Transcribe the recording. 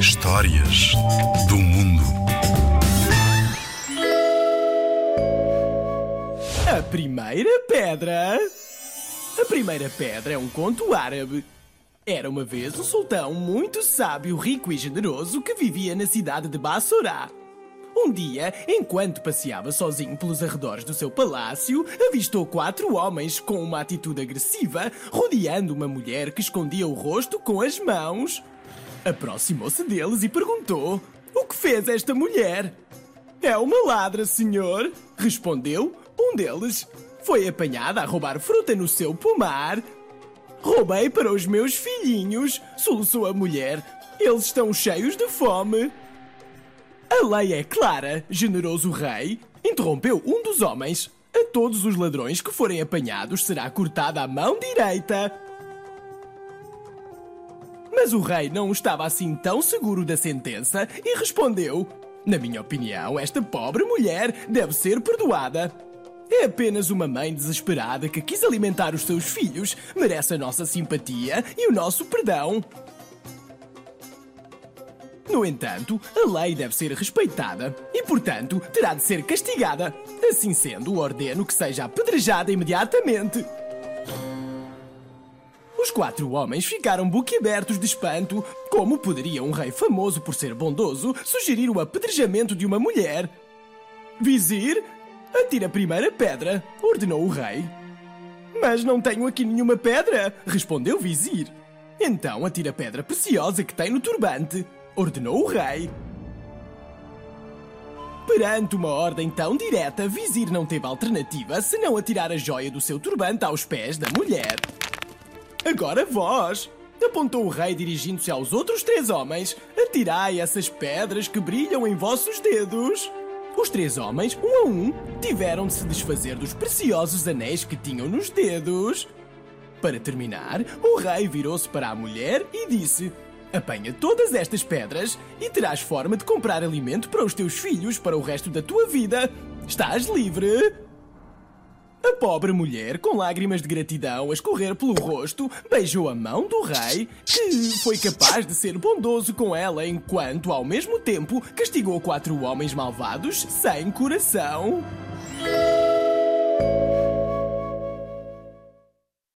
Histórias do mundo. A primeira pedra. A primeira pedra é um conto árabe. Era uma vez um sultão muito sábio, rico e generoso que vivia na cidade de Bassorá. Um dia, enquanto passeava sozinho pelos arredores do seu palácio, avistou quatro homens com uma atitude agressiva, rodeando uma mulher que escondia o rosto com as mãos. Aproximou-se deles e perguntou: O que fez esta mulher? É uma ladra, senhor, respondeu um deles. Foi apanhada a roubar fruta no seu pomar. Roubei para os meus filhinhos, soluçou a mulher. Eles estão cheios de fome. A lei é clara, generoso rei, interrompeu um dos homens. A todos os ladrões que forem apanhados será cortada a mão direita. Mas o rei não estava assim tão seguro da sentença e respondeu: Na minha opinião, esta pobre mulher deve ser perdoada. É apenas uma mãe desesperada que quis alimentar os seus filhos, merece a nossa simpatia e o nosso perdão. No entanto, a lei deve ser respeitada e, portanto, terá de ser castigada. Assim sendo, ordeno que seja apedrejada imediatamente. Os quatro homens ficaram boquiabertos de espanto. Como poderia um rei famoso por ser bondoso sugerir o apedrejamento de uma mulher? Vizir, atira a primeira pedra, ordenou o rei. Mas não tenho aqui nenhuma pedra, respondeu o vizir. Então atira a pedra preciosa que tem no turbante, ordenou o rei. Perante uma ordem tão direta, Vizir não teve alternativa senão atirar a joia do seu turbante aos pés da mulher. Agora vós! Apontou o rei dirigindo-se aos outros três homens. Atirai essas pedras que brilham em vossos dedos. Os três homens, um a um, tiveram de se desfazer dos preciosos anéis que tinham nos dedos. Para terminar, o rei virou-se para a mulher e disse: Apanha todas estas pedras e terás forma de comprar alimento para os teus filhos para o resto da tua vida. Estás livre? A pobre mulher, com lágrimas de gratidão a escorrer pelo rosto, beijou a mão do rei, que foi capaz de ser bondoso com ela enquanto, ao mesmo tempo, castigou quatro homens malvados sem coração.